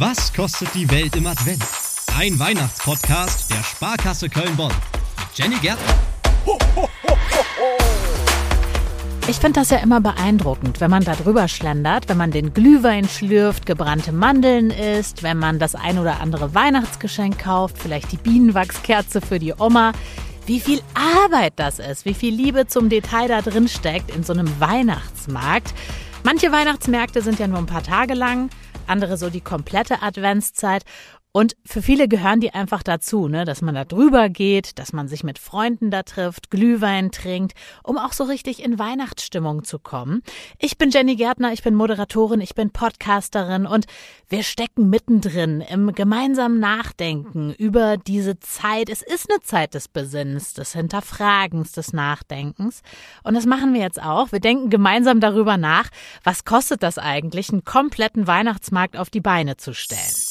Was kostet die Welt im Advent? Ein Weihnachtspodcast der Sparkasse Köln-Bonn. Jenny Gärtner. Ich finde das ja immer beeindruckend, wenn man da drüber schlendert, wenn man den Glühwein schlürft, gebrannte Mandeln isst, wenn man das ein oder andere Weihnachtsgeschenk kauft, vielleicht die Bienenwachskerze für die Oma. Wie viel Arbeit das ist, wie viel Liebe zum Detail da drin steckt in so einem Weihnachtsmarkt. Manche Weihnachtsmärkte sind ja nur ein paar Tage lang, andere so die komplette Adventszeit. Und für viele gehören die einfach dazu, ne, dass man da drüber geht, dass man sich mit Freunden da trifft, Glühwein trinkt, um auch so richtig in Weihnachtsstimmung zu kommen. Ich bin Jenny Gärtner, ich bin Moderatorin, ich bin Podcasterin und wir stecken mittendrin im gemeinsamen Nachdenken über diese Zeit. Es ist eine Zeit des Besinnens, des Hinterfragens, des Nachdenkens. Und das machen wir jetzt auch. Wir denken gemeinsam darüber nach, was kostet das eigentlich, einen kompletten Weihnachtsmarkt auf die Beine zu stellen.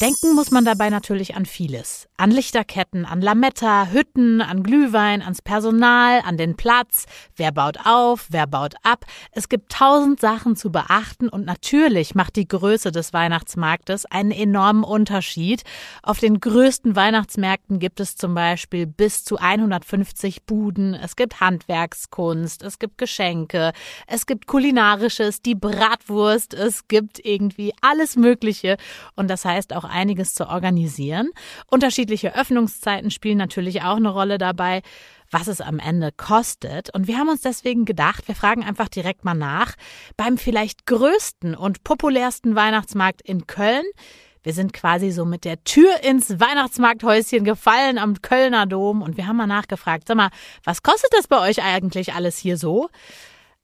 Denken muss man dabei natürlich an vieles. An Lichterketten, an Lametta, Hütten, an Glühwein, ans Personal, an den Platz. Wer baut auf, wer baut ab. Es gibt tausend Sachen zu beachten und natürlich macht die Größe des Weihnachtsmarktes einen enormen Unterschied. Auf den größten Weihnachtsmärkten gibt es zum Beispiel bis zu 150 Buden. Es gibt Handwerkskunst, es gibt Geschenke, es gibt kulinarisches, die Bratwurst, es gibt irgendwie alles Mögliche und das heißt auch einiges zu organisieren. Unterschiedliche Öffnungszeiten spielen natürlich auch eine Rolle dabei, was es am Ende kostet. Und wir haben uns deswegen gedacht, wir fragen einfach direkt mal nach beim vielleicht größten und populärsten Weihnachtsmarkt in Köln. Wir sind quasi so mit der Tür ins Weihnachtsmarkthäuschen gefallen am Kölner Dom und wir haben mal nachgefragt, sag mal, was kostet das bei euch eigentlich alles hier so?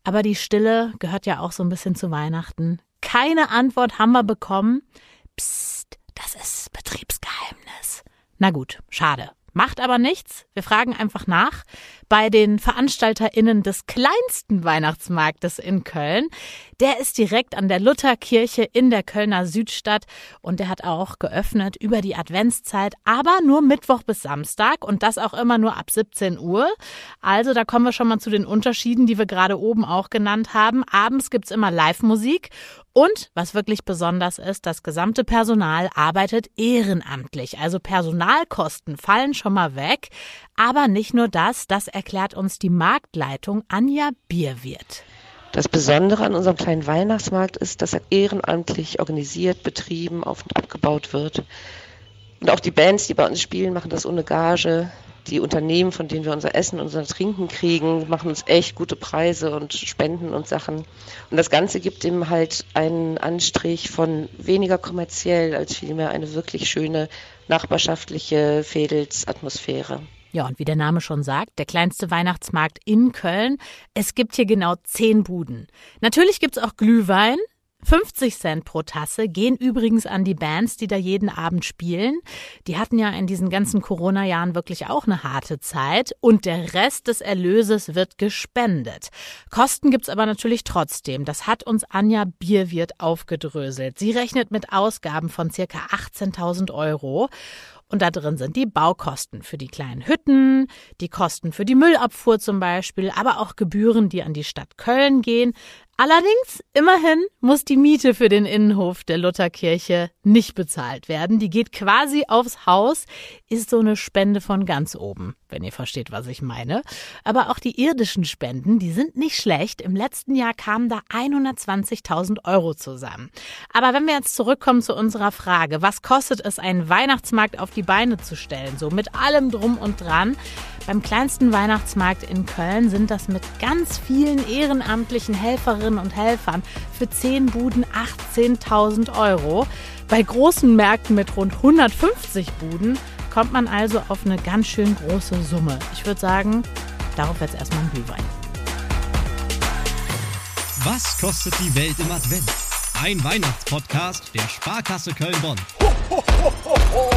Aber die Stille gehört ja auch so ein bisschen zu Weihnachten. Keine Antwort haben wir bekommen. Psst. Na gut, schade. Macht aber nichts. Wir fragen einfach nach bei den VeranstalterInnen des kleinsten Weihnachtsmarktes in Köln. Der ist direkt an der Lutherkirche in der Kölner Südstadt und der hat auch geöffnet über die Adventszeit, aber nur Mittwoch bis Samstag und das auch immer nur ab 17 Uhr. Also da kommen wir schon mal zu den Unterschieden, die wir gerade oben auch genannt haben. Abends gibt's immer Live-Musik und was wirklich besonders ist, das gesamte Personal arbeitet ehrenamtlich. Also Personalkosten fallen schon mal weg. Aber nicht nur das, das erklärt uns die Marktleitung Anja Bierwirt. Das Besondere an unserem kleinen Weihnachtsmarkt ist, dass er ehrenamtlich organisiert, betrieben, auf und abgebaut wird. Und auch die Bands, die bei uns spielen, machen das ohne Gage die Unternehmen, von denen wir unser Essen, unser Trinken kriegen, machen uns echt gute Preise und spenden und Sachen. Und das Ganze gibt ihm halt einen Anstrich von weniger kommerziell als vielmehr eine wirklich schöne nachbarschaftliche Fädelsatmosphäre. Ja, und wie der Name schon sagt, der kleinste Weihnachtsmarkt in Köln. Es gibt hier genau zehn Buden. Natürlich gibt's auch Glühwein, 50 Cent pro Tasse gehen übrigens an die Bands, die da jeden Abend spielen. Die hatten ja in diesen ganzen Corona-Jahren wirklich auch eine harte Zeit und der Rest des Erlöses wird gespendet. Kosten gibt's aber natürlich trotzdem. Das hat uns Anja Bierwirt aufgedröselt. Sie rechnet mit Ausgaben von circa 18.000 Euro. Und da drin sind die Baukosten für die kleinen Hütten, die Kosten für die Müllabfuhr zum Beispiel, aber auch Gebühren, die an die Stadt Köln gehen, Allerdings, immerhin muss die Miete für den Innenhof der Lutherkirche nicht bezahlt werden. Die geht quasi aufs Haus, ist so eine Spende von ganz oben, wenn ihr versteht, was ich meine. Aber auch die irdischen Spenden, die sind nicht schlecht. Im letzten Jahr kamen da 120.000 Euro zusammen. Aber wenn wir jetzt zurückkommen zu unserer Frage, was kostet es, einen Weihnachtsmarkt auf die Beine zu stellen, so mit allem drum und dran, beim kleinsten Weihnachtsmarkt in Köln sind das mit ganz vielen ehrenamtlichen Helferinnen und Helfern für 10 Buden 18.000 Euro. Bei großen Märkten mit rund 150 Buden kommt man also auf eine ganz schön große Summe. Ich würde sagen, darauf jetzt erstmal ein Glühwein. Was kostet die Welt im Advent? Ein Weihnachtspodcast der Sparkasse Köln-Bonn. Ho, ho, ho,